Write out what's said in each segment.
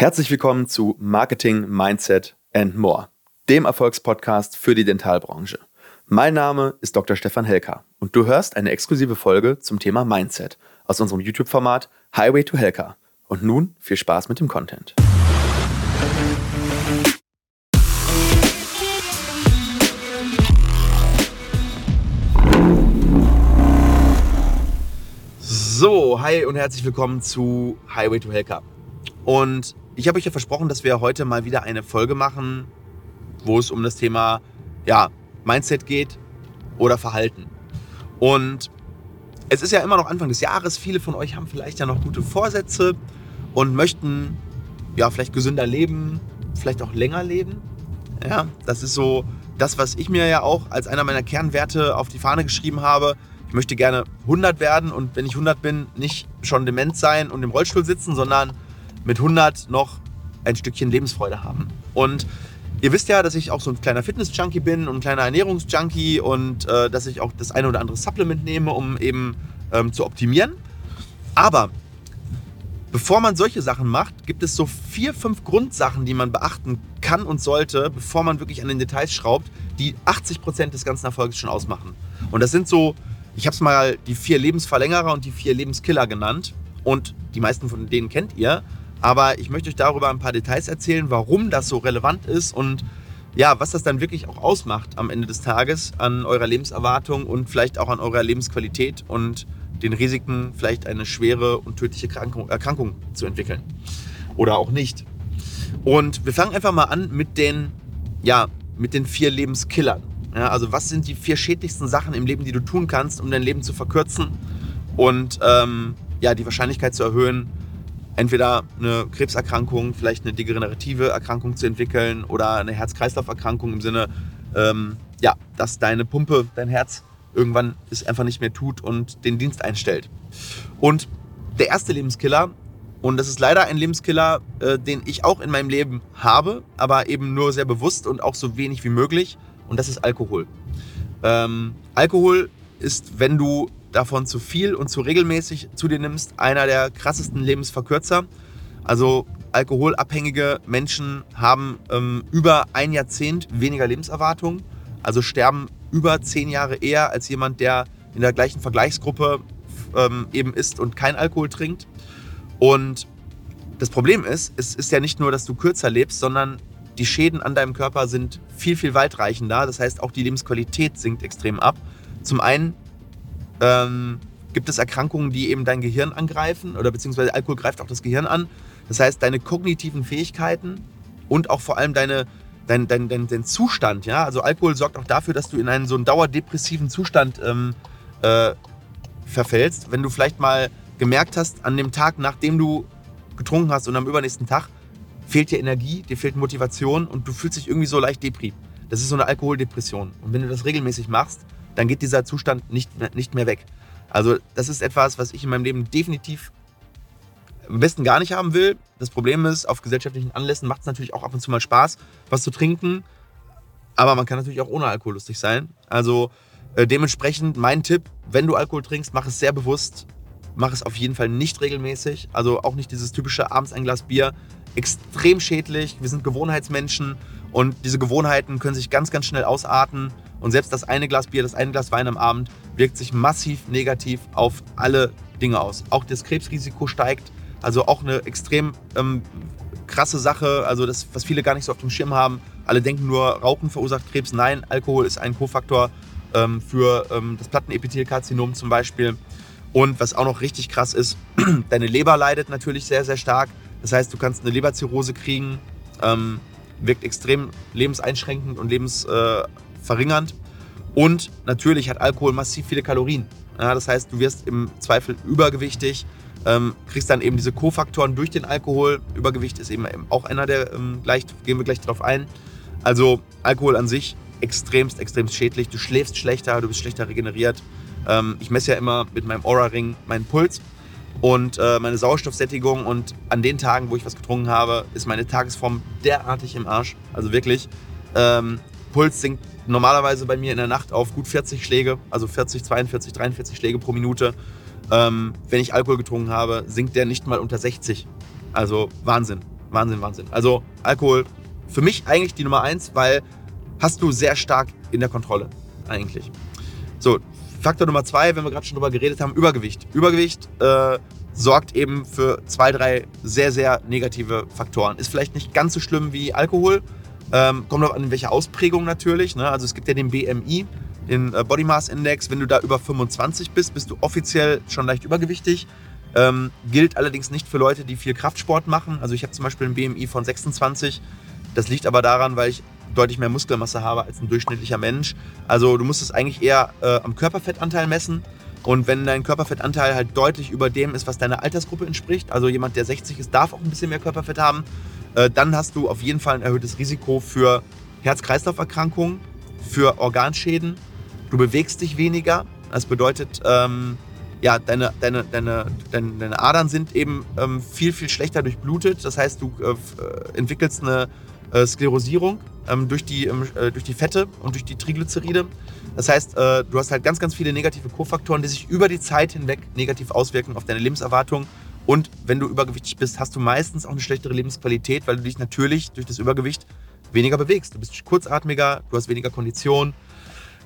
Herzlich willkommen zu Marketing, Mindset and More, dem Erfolgspodcast für die Dentalbranche. Mein Name ist Dr. Stefan Helker und du hörst eine exklusive Folge zum Thema Mindset aus unserem YouTube-Format Highway to Helker. Und nun viel Spaß mit dem Content. So, hi und herzlich willkommen zu Highway to Helker. Und ich habe euch ja versprochen, dass wir heute mal wieder eine Folge machen, wo es um das Thema ja, Mindset geht oder Verhalten. Und es ist ja immer noch Anfang des Jahres. Viele von euch haben vielleicht ja noch gute Vorsätze und möchten ja vielleicht gesünder leben, vielleicht auch länger leben. Ja, das ist so das, was ich mir ja auch als einer meiner Kernwerte auf die Fahne geschrieben habe. Ich möchte gerne 100 werden und wenn ich 100 bin, nicht schon dement sein und im Rollstuhl sitzen, sondern mit 100 noch ein Stückchen Lebensfreude haben. Und ihr wisst ja, dass ich auch so ein kleiner Fitness-Junkie bin und ein kleiner Ernährungs-Junkie und äh, dass ich auch das eine oder andere Supplement nehme, um eben ähm, zu optimieren. Aber bevor man solche Sachen macht, gibt es so vier, fünf Grundsachen, die man beachten kann und sollte, bevor man wirklich an den Details schraubt, die 80 Prozent des ganzen Erfolgs schon ausmachen. Und das sind so, ich habe es mal die vier Lebensverlängerer und die vier Lebenskiller genannt. Und die meisten von denen kennt ihr. Aber ich möchte euch darüber ein paar Details erzählen, warum das so relevant ist und ja, was das dann wirklich auch ausmacht am Ende des Tages an eurer Lebenserwartung und vielleicht auch an eurer Lebensqualität und den Risiken, vielleicht eine schwere und tödliche Erkrankung, Erkrankung zu entwickeln. Oder auch nicht. Und wir fangen einfach mal an mit den, ja, mit den vier Lebenskillern. Ja, also was sind die vier schädlichsten Sachen im Leben, die du tun kannst, um dein Leben zu verkürzen und ähm, ja, die Wahrscheinlichkeit zu erhöhen, entweder eine Krebserkrankung, vielleicht eine degenerative Erkrankung zu entwickeln oder eine Herz-Kreislauf-Erkrankung im Sinne, ähm, ja, dass deine Pumpe, dein Herz irgendwann es einfach nicht mehr tut und den Dienst einstellt. Und der erste Lebenskiller, und das ist leider ein Lebenskiller, äh, den ich auch in meinem Leben habe, aber eben nur sehr bewusst und auch so wenig wie möglich, und das ist Alkohol. Ähm, Alkohol ist, wenn du davon zu viel und zu regelmäßig zu dir nimmst, einer der krassesten Lebensverkürzer. Also alkoholabhängige Menschen haben ähm, über ein Jahrzehnt weniger Lebenserwartung, also sterben über zehn Jahre eher als jemand, der in der gleichen Vergleichsgruppe ähm, eben ist und kein Alkohol trinkt. Und das Problem ist, es ist ja nicht nur, dass du kürzer lebst, sondern die Schäden an deinem Körper sind viel, viel weitreichender. Das heißt, auch die Lebensqualität sinkt extrem ab. Zum einen ähm, gibt es Erkrankungen, die eben dein Gehirn angreifen oder beziehungsweise Alkohol greift auch das Gehirn an. Das heißt, deine kognitiven Fähigkeiten und auch vor allem deine, dein, dein, dein, dein Zustand, ja, also Alkohol sorgt auch dafür, dass du in einen so einen dauerdepressiven Zustand ähm, äh, verfällst. Wenn du vielleicht mal gemerkt hast, an dem Tag, nachdem du getrunken hast und am übernächsten Tag, fehlt dir Energie, dir fehlt Motivation und du fühlst dich irgendwie so leicht depri. Das ist so eine Alkoholdepression. Und wenn du das regelmäßig machst, dann geht dieser Zustand nicht mehr, nicht mehr weg. Also das ist etwas, was ich in meinem Leben definitiv am besten gar nicht haben will. Das Problem ist, auf gesellschaftlichen Anlässen macht es natürlich auch ab und zu mal Spaß, was zu trinken. Aber man kann natürlich auch ohne Alkohol lustig sein. Also äh, dementsprechend mein Tipp, wenn du Alkohol trinkst, mach es sehr bewusst. Mach es auf jeden Fall nicht regelmäßig. Also auch nicht dieses typische abends ein Glas Bier. Extrem schädlich. Wir sind Gewohnheitsmenschen und diese Gewohnheiten können sich ganz, ganz schnell ausarten. Und selbst das eine Glas Bier, das eine Glas Wein am Abend wirkt sich massiv negativ auf alle Dinge aus. Auch das Krebsrisiko steigt. Also auch eine extrem ähm, krasse Sache, also das, was viele gar nicht so auf dem Schirm haben. Alle denken nur, Rauchen verursacht Krebs. Nein, Alkohol ist ein Kofaktor ähm, für ähm, das Plattenepithelkarzinom zum Beispiel. Und was auch noch richtig krass ist, deine Leber leidet natürlich sehr, sehr stark. Das heißt, du kannst eine Leberzirrhose kriegen, ähm, wirkt extrem lebenseinschränkend und lebens, äh, verringernd. Und natürlich hat Alkohol massiv viele Kalorien. Ja, das heißt, du wirst im Zweifel übergewichtig, ähm, kriegst dann eben diese Kofaktoren durch den Alkohol. Übergewicht ist eben auch einer der, ähm, gleich, gehen wir gleich darauf ein. Also Alkohol an sich extremst, extremst schädlich. Du schläfst schlechter, du bist schlechter regeneriert. Ähm, ich messe ja immer mit meinem Aura-Ring meinen Puls und äh, meine Sauerstoffsättigung. Und an den Tagen, wo ich was getrunken habe, ist meine Tagesform derartig im Arsch. Also wirklich. Ähm, Puls sinkt normalerweise bei mir in der Nacht auf gut 40 Schläge, also 40, 42, 43 Schläge pro Minute. Ähm, wenn ich Alkohol getrunken habe, sinkt der nicht mal unter 60. Also Wahnsinn. Wahnsinn, Wahnsinn. Also Alkohol für mich eigentlich die Nummer eins, weil hast du sehr stark in der Kontrolle eigentlich. So, Faktor Nummer zwei, wenn wir gerade schon drüber geredet haben, Übergewicht. Übergewicht äh, sorgt eben für zwei, drei sehr, sehr negative Faktoren. Ist vielleicht nicht ganz so schlimm wie Alkohol. Ähm, kommt auch an welche Ausprägung natürlich. Ne? Also es gibt ja den BMI, den äh, Body Mass Index. Wenn du da über 25 bist, bist du offiziell schon leicht übergewichtig. Ähm, gilt allerdings nicht für Leute, die viel Kraftsport machen. Also ich habe zum Beispiel ein BMI von 26. Das liegt aber daran, weil ich deutlich mehr Muskelmasse habe als ein durchschnittlicher Mensch. Also du musst es eigentlich eher äh, am Körperfettanteil messen. Und wenn dein Körperfettanteil halt deutlich über dem ist, was deiner Altersgruppe entspricht, also jemand, der 60 ist, darf auch ein bisschen mehr Körperfett haben, äh, dann hast du auf jeden Fall ein erhöhtes Risiko für Herz-Kreislauf-Erkrankungen, für Organschäden. Du bewegst dich weniger. Das bedeutet, ähm, ja, deine, deine, deine, deine, deine Adern sind eben ähm, viel, viel schlechter durchblutet. Das heißt, du äh, äh entwickelst eine äh, Sklerosierung ähm, durch, die, ähm, äh, durch die Fette und durch die Triglyceride. Das heißt, äh, du hast halt ganz, ganz viele negative Kofaktoren, die sich über die Zeit hinweg negativ auswirken auf deine Lebenserwartung. Und wenn du übergewichtig bist, hast du meistens auch eine schlechtere Lebensqualität, weil du dich natürlich durch das Übergewicht weniger bewegst. Du bist kurzatmiger, du hast weniger Kondition.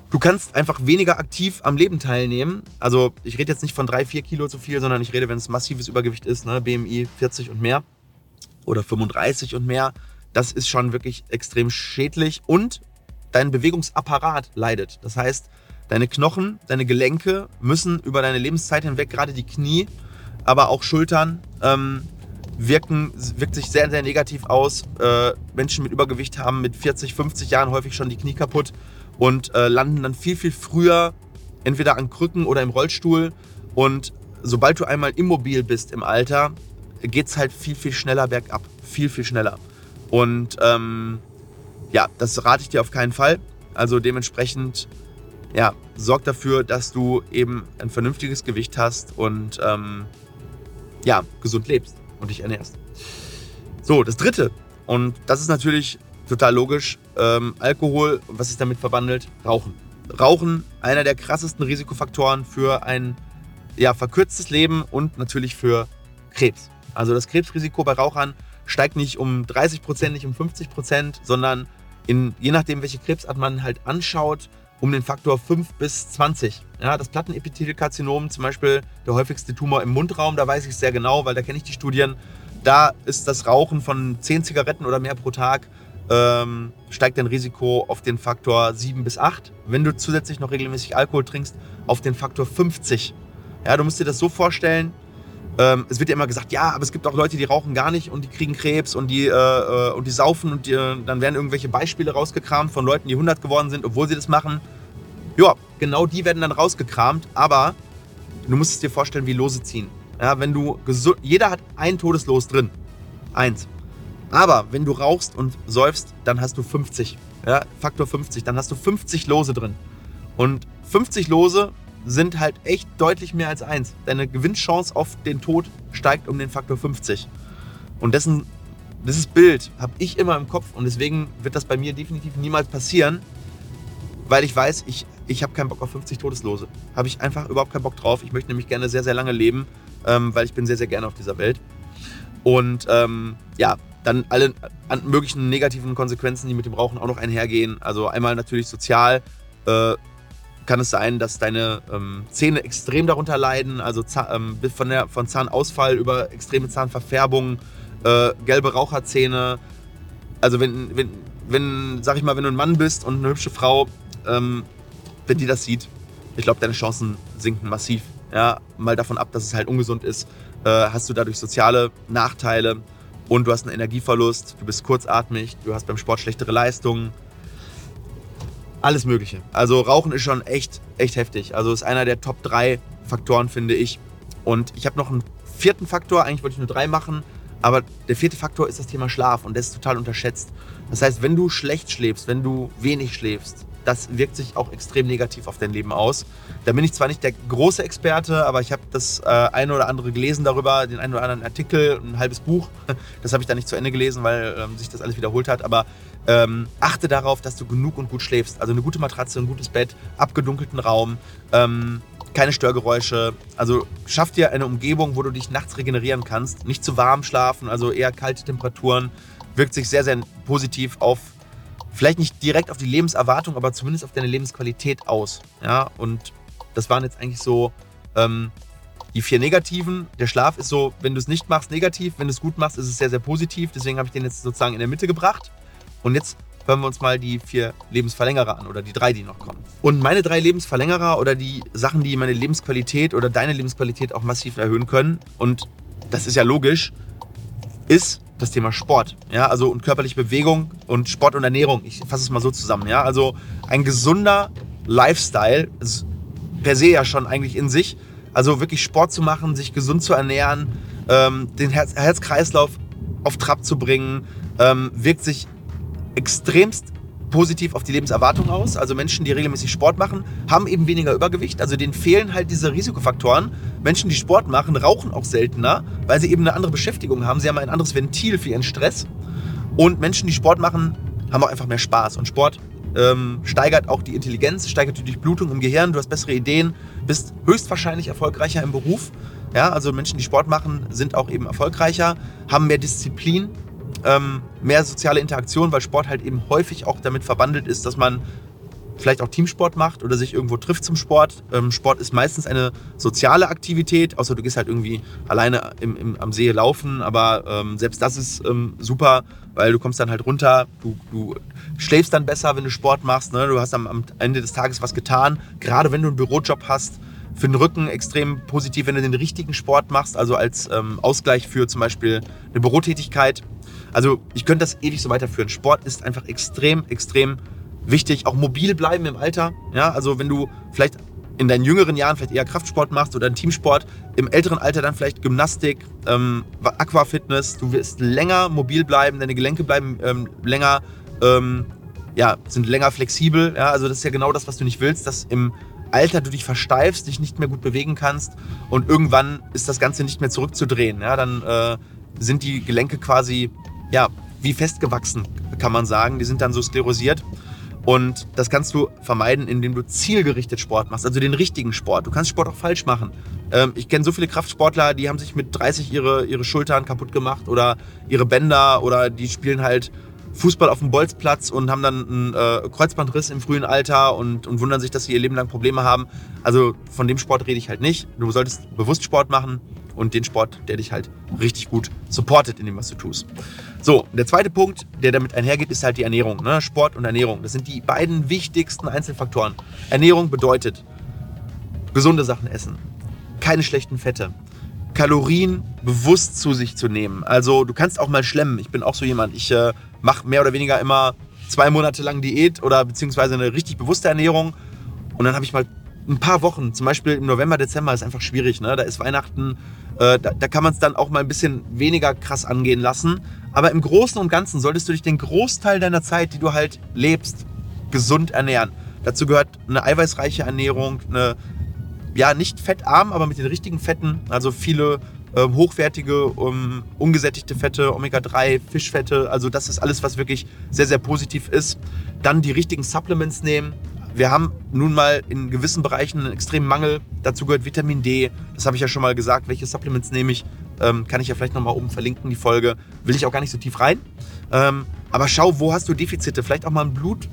Du kannst einfach weniger aktiv am Leben teilnehmen. Also ich rede jetzt nicht von 3, 4 Kilo zu viel, sondern ich rede, wenn es massives Übergewicht ist, ne, BMI 40 und mehr oder 35 und mehr das ist schon wirklich extrem schädlich und dein Bewegungsapparat leidet. Das heißt, deine Knochen, deine Gelenke müssen über deine Lebenszeit hinweg, gerade die Knie, aber auch Schultern, ähm, wirken, wirkt sich sehr, sehr negativ aus. Äh, Menschen mit Übergewicht haben mit 40, 50 Jahren häufig schon die Knie kaputt und äh, landen dann viel, viel früher entweder an Krücken oder im Rollstuhl. Und sobald du einmal immobil bist im Alter, geht es halt viel, viel schneller bergab. Viel, viel schneller. Und ähm, ja, das rate ich dir auf keinen Fall. Also dementsprechend, ja, sorg dafür, dass du eben ein vernünftiges Gewicht hast und ähm, ja, gesund lebst und dich ernährst. So, das dritte, und das ist natürlich total logisch, ähm, Alkohol, was ist damit verwandelt? Rauchen. Rauchen, einer der krassesten Risikofaktoren für ein ja, verkürztes Leben und natürlich für Krebs. Also das Krebsrisiko bei Rauchern steigt nicht um 30 Prozent, nicht um 50 Prozent, sondern in, je nachdem, welche Krebsart man halt anschaut, um den Faktor 5 bis 20. Ja, das Plattenepithelkarzinom, zum Beispiel der häufigste Tumor im Mundraum, da weiß ich es sehr genau, weil da kenne ich die Studien. Da ist das Rauchen von 10 Zigaretten oder mehr pro Tag ähm, steigt dein Risiko auf den Faktor 7 bis 8. Wenn du zusätzlich noch regelmäßig Alkohol trinkst, auf den Faktor 50. Ja, du musst dir das so vorstellen, ähm, es wird ja immer gesagt, ja, aber es gibt auch Leute, die rauchen gar nicht und die kriegen Krebs und die, äh, äh und die saufen und die, dann werden irgendwelche Beispiele rausgekramt von Leuten, die 100 geworden sind, obwohl sie das machen. Ja, genau die werden dann rausgekramt, aber du musst es dir vorstellen, wie Lose ziehen. Ja, wenn du gesund, jeder hat ein Todeslos drin. Eins. Aber wenn du rauchst und säufst, dann hast du 50. Ja, Faktor 50. Dann hast du 50 Lose drin. Und 50 Lose sind halt echt deutlich mehr als eins. Deine Gewinnchance auf den Tod steigt um den Faktor 50. Und dessen, dieses Bild habe ich immer im Kopf und deswegen wird das bei mir definitiv niemals passieren, weil ich weiß, ich, ich habe keinen Bock auf 50 Todeslose. Habe ich einfach überhaupt keinen Bock drauf. Ich möchte nämlich gerne sehr, sehr lange leben, ähm, weil ich bin sehr, sehr gerne auf dieser Welt. Und ähm, ja, dann alle möglichen negativen Konsequenzen, die mit dem Rauchen auch noch einhergehen. Also einmal natürlich sozial. Äh, kann es sein, dass deine ähm, Zähne extrem darunter leiden, also ähm, von, der, von Zahnausfall über extreme Zahnverfärbung, äh, gelbe Raucherzähne. Also wenn, wenn, wenn, sag ich mal, wenn du ein Mann bist und eine hübsche Frau, ähm, wenn die das sieht, ich glaube, deine Chancen sinken massiv. Ja, mal davon ab, dass es halt ungesund ist, äh, hast du dadurch soziale Nachteile und du hast einen Energieverlust, du bist kurzatmig, du hast beim Sport schlechtere Leistungen, alles Mögliche. Also Rauchen ist schon echt, echt heftig. Also ist einer der Top 3 Faktoren, finde ich. Und ich habe noch einen vierten Faktor. Eigentlich wollte ich nur drei machen. Aber der vierte Faktor ist das Thema Schlaf und der ist total unterschätzt. Das heißt, wenn du schlecht schläfst, wenn du wenig schläfst, das wirkt sich auch extrem negativ auf dein Leben aus. Da bin ich zwar nicht der große Experte, aber ich habe das äh, eine oder andere gelesen darüber, den einen oder anderen Artikel, ein halbes Buch. Das habe ich dann nicht zu Ende gelesen, weil ähm, sich das alles wiederholt hat. Aber ähm, achte darauf, dass du genug und gut schläfst. Also eine gute Matratze, ein gutes Bett, abgedunkelten Raum. Ähm, keine Störgeräusche. Also schaff dir eine Umgebung, wo du dich nachts regenerieren kannst. Nicht zu warm schlafen, also eher kalte Temperaturen. Wirkt sich sehr, sehr positiv auf, vielleicht nicht direkt auf die Lebenserwartung, aber zumindest auf deine Lebensqualität aus. Ja, und das waren jetzt eigentlich so ähm, die vier negativen. Der Schlaf ist so, wenn du es nicht machst, negativ. Wenn du es gut machst, ist es sehr, sehr positiv. Deswegen habe ich den jetzt sozusagen in der Mitte gebracht. Und jetzt hören wir uns mal die vier Lebensverlängerer an oder die drei, die noch kommen. Und meine drei Lebensverlängerer oder die Sachen, die meine Lebensqualität oder deine Lebensqualität auch massiv erhöhen können, und das ist ja logisch, ist das Thema Sport. Ja, also und körperliche Bewegung und Sport und Ernährung. Ich fasse es mal so zusammen. Ja, also ein gesunder Lifestyle ist per se ja schon eigentlich in sich. Also wirklich Sport zu machen, sich gesund zu ernähren, ähm, den Herz Herzkreislauf auf Trab zu bringen, ähm, wirkt sich extremst positiv auf die Lebenserwartung aus. Also Menschen, die regelmäßig Sport machen, haben eben weniger Übergewicht. Also denen fehlen halt diese Risikofaktoren. Menschen, die Sport machen, rauchen auch seltener, weil sie eben eine andere Beschäftigung haben. Sie haben ein anderes Ventil für ihren Stress. Und Menschen, die Sport machen, haben auch einfach mehr Spaß. Und Sport ähm, steigert auch die Intelligenz, steigert die Durchblutung im Gehirn. Du hast bessere Ideen, bist höchstwahrscheinlich erfolgreicher im Beruf. Ja, also Menschen, die Sport machen, sind auch eben erfolgreicher, haben mehr Disziplin, ähm, mehr soziale Interaktion, weil Sport halt eben häufig auch damit verbandelt ist, dass man vielleicht auch Teamsport macht oder sich irgendwo trifft zum Sport. Ähm, Sport ist meistens eine soziale Aktivität, außer du gehst halt irgendwie alleine im, im, am See laufen, aber ähm, selbst das ist ähm, super, weil du kommst dann halt runter, du, du schläfst dann besser, wenn du Sport machst, ne? du hast am, am Ende des Tages was getan, gerade wenn du einen Bürojob hast, für den Rücken extrem positiv, wenn du den richtigen Sport machst, also als ähm, Ausgleich für zum Beispiel eine Bürotätigkeit. Also ich könnte das ewig so weiterführen. Sport ist einfach extrem, extrem wichtig. Auch mobil bleiben im Alter. Ja, also wenn du vielleicht in deinen jüngeren Jahren vielleicht eher Kraftsport machst oder einen Teamsport, im älteren Alter dann vielleicht Gymnastik, ähm, Aquafitness. Du wirst länger mobil bleiben, deine Gelenke bleiben ähm, länger, ähm, ja, sind länger flexibel. Ja, also das ist ja genau das, was du nicht willst, dass im Alter du dich versteifst, dich nicht mehr gut bewegen kannst und irgendwann ist das Ganze nicht mehr zurückzudrehen. Ja, dann äh, sind die Gelenke quasi ja, wie festgewachsen, kann man sagen. Die sind dann so sklerosiert. Und das kannst du vermeiden, indem du zielgerichtet Sport machst, also den richtigen Sport. Du kannst Sport auch falsch machen. Ähm, ich kenne so viele Kraftsportler, die haben sich mit 30 ihre, ihre Schultern kaputt gemacht oder ihre Bänder oder die spielen halt Fußball auf dem Bolzplatz und haben dann einen äh, Kreuzbandriss im frühen Alter und, und wundern sich, dass sie ihr Leben lang Probleme haben. Also von dem Sport rede ich halt nicht. Du solltest bewusst Sport machen und den Sport, der dich halt richtig gut supportet in dem, was du tust. So, der zweite Punkt, der damit einhergeht, ist halt die Ernährung. Ne? Sport und Ernährung. Das sind die beiden wichtigsten Einzelfaktoren. Ernährung bedeutet gesunde Sachen essen, keine schlechten Fette, Kalorien bewusst zu sich zu nehmen. Also du kannst auch mal schlemmen. Ich bin auch so jemand. Ich äh, mache mehr oder weniger immer zwei Monate lang Diät oder beziehungsweise eine richtig bewusste Ernährung. Und dann habe ich mal ein paar Wochen, zum Beispiel im November, Dezember, ist einfach schwierig. Ne? Da ist Weihnachten, äh, da, da, kann man es dann auch mal ein bisschen weniger krass angehen lassen. Aber im Großen und Ganzen solltest du dich den Großteil deiner Zeit, die du halt lebst, gesund ernähren. Dazu gehört eine eiweißreiche Ernährung, eine, ja, nicht fettarm, aber mit den richtigen Fetten, also viele äh, hochwertige, um, ungesättigte Fette, Omega-3, Fischfette, also das ist alles, was wirklich sehr, sehr positiv ist. Dann die richtigen Supplements nehmen, wir haben nun mal in gewissen Bereichen einen extremen Mangel. Dazu gehört Vitamin D. Das habe ich ja schon mal gesagt. Welche Supplements nehme ich? Ähm, kann ich ja vielleicht nochmal oben verlinken, die Folge. Will ich auch gar nicht so tief rein. Ähm, aber schau, wo hast du Defizite? Vielleicht auch mal ein Blut,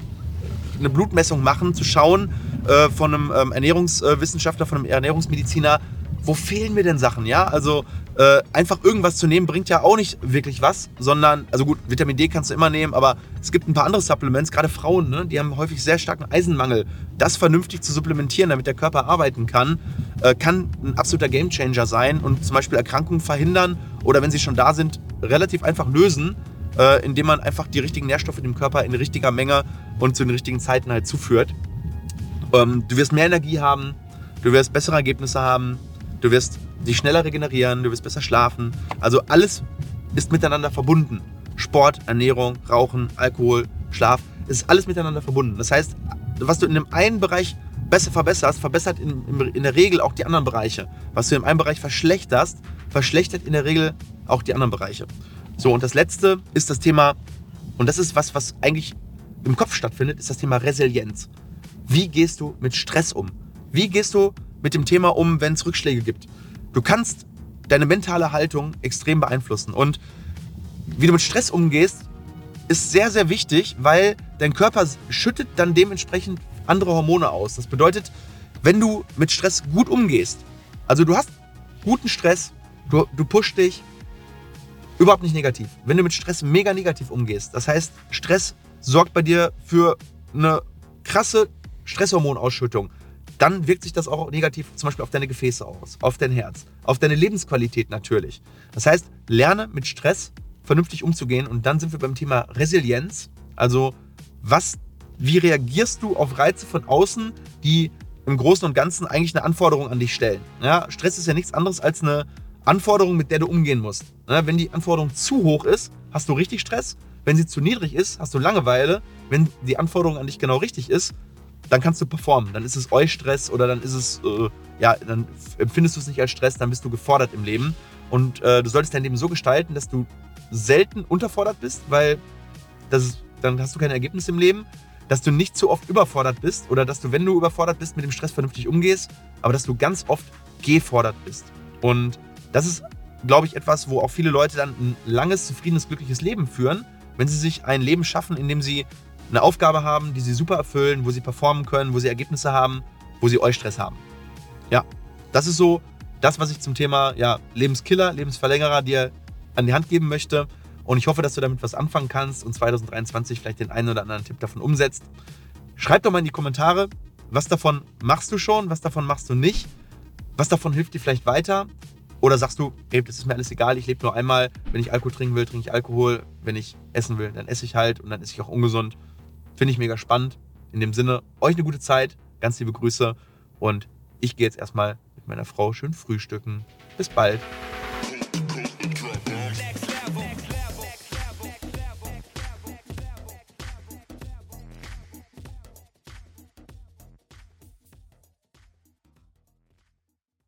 eine Blutmessung machen, zu schauen äh, von einem ähm, Ernährungswissenschaftler, von einem Ernährungsmediziner, wo fehlen mir denn Sachen? Ja, also äh, einfach irgendwas zu nehmen bringt ja auch nicht wirklich was, sondern, also gut, Vitamin D kannst du immer nehmen, aber es gibt ein paar andere Supplements, gerade Frauen, ne, die haben häufig sehr starken Eisenmangel. Das vernünftig zu supplementieren, damit der Körper arbeiten kann, äh, kann ein absoluter Gamechanger sein und zum Beispiel Erkrankungen verhindern oder wenn sie schon da sind, relativ einfach lösen, äh, indem man einfach die richtigen Nährstoffe dem Körper in richtiger Menge und zu den richtigen Zeiten halt zuführt. Ähm, du wirst mehr Energie haben, du wirst bessere Ergebnisse haben, du wirst dich schneller regenerieren, du wirst besser schlafen. Also alles ist miteinander verbunden. Sport, Ernährung, Rauchen, Alkohol, Schlaf, ist alles miteinander verbunden. Das heißt, was du in dem einen Bereich besser verbesserst, verbessert in, in der Regel auch die anderen Bereiche. Was du in einem Bereich verschlechterst, verschlechtert in der Regel auch die anderen Bereiche. So, und das letzte ist das Thema, und das ist was, was eigentlich im Kopf stattfindet, ist das Thema Resilienz. Wie gehst du mit Stress um? Wie gehst du mit dem Thema um, wenn es Rückschläge gibt. Du kannst deine mentale Haltung extrem beeinflussen. Und wie du mit Stress umgehst, ist sehr, sehr wichtig, weil dein Körper schüttet dann dementsprechend andere Hormone aus. Das bedeutet, wenn du mit Stress gut umgehst, also du hast guten Stress, du, du pushst dich, überhaupt nicht negativ. Wenn du mit Stress mega negativ umgehst, das heißt, Stress sorgt bei dir für eine krasse Stresshormonausschüttung, dann wirkt sich das auch negativ zum Beispiel auf deine Gefäße aus, auf dein Herz, auf deine Lebensqualität natürlich. Das heißt, lerne mit Stress vernünftig umzugehen und dann sind wir beim Thema Resilienz. Also, was, wie reagierst du auf Reize von außen, die im Großen und Ganzen eigentlich eine Anforderung an dich stellen? Ja, Stress ist ja nichts anderes als eine Anforderung, mit der du umgehen musst. Ja, wenn die Anforderung zu hoch ist, hast du richtig Stress. Wenn sie zu niedrig ist, hast du Langeweile. Wenn die Anforderung an dich genau richtig ist, dann kannst du performen. Dann ist es Eustress oder dann ist es, äh, ja, dann empfindest du es nicht als Stress, dann bist du gefordert im Leben. Und äh, du solltest dein Leben so gestalten, dass du selten unterfordert bist, weil das ist, dann hast du keine Ergebnisse im Leben. Dass du nicht zu oft überfordert bist oder dass du, wenn du überfordert bist, mit dem Stress vernünftig umgehst, aber dass du ganz oft gefordert bist. Und das ist, glaube ich, etwas, wo auch viele Leute dann ein langes, zufriedenes, glückliches Leben führen, wenn sie sich ein Leben schaffen, in dem sie eine Aufgabe haben, die sie super erfüllen, wo sie performen können, wo sie Ergebnisse haben, wo sie Eustress haben. Ja, das ist so das, was ich zum Thema ja, Lebenskiller, Lebensverlängerer dir an die Hand geben möchte. Und ich hoffe, dass du damit was anfangen kannst und 2023 vielleicht den einen oder anderen Tipp davon umsetzt. Schreib doch mal in die Kommentare, was davon machst du schon, was davon machst du nicht, was davon hilft dir vielleicht weiter. Oder sagst du, ey, das ist mir alles egal, ich lebe nur einmal, wenn ich Alkohol trinken will, trinke ich Alkohol, wenn ich essen will, dann esse ich halt und dann esse ich auch ungesund. Finde ich mega spannend. In dem Sinne, euch eine gute Zeit, ganz liebe Grüße und ich gehe jetzt erstmal mit meiner Frau schön frühstücken. Bis bald.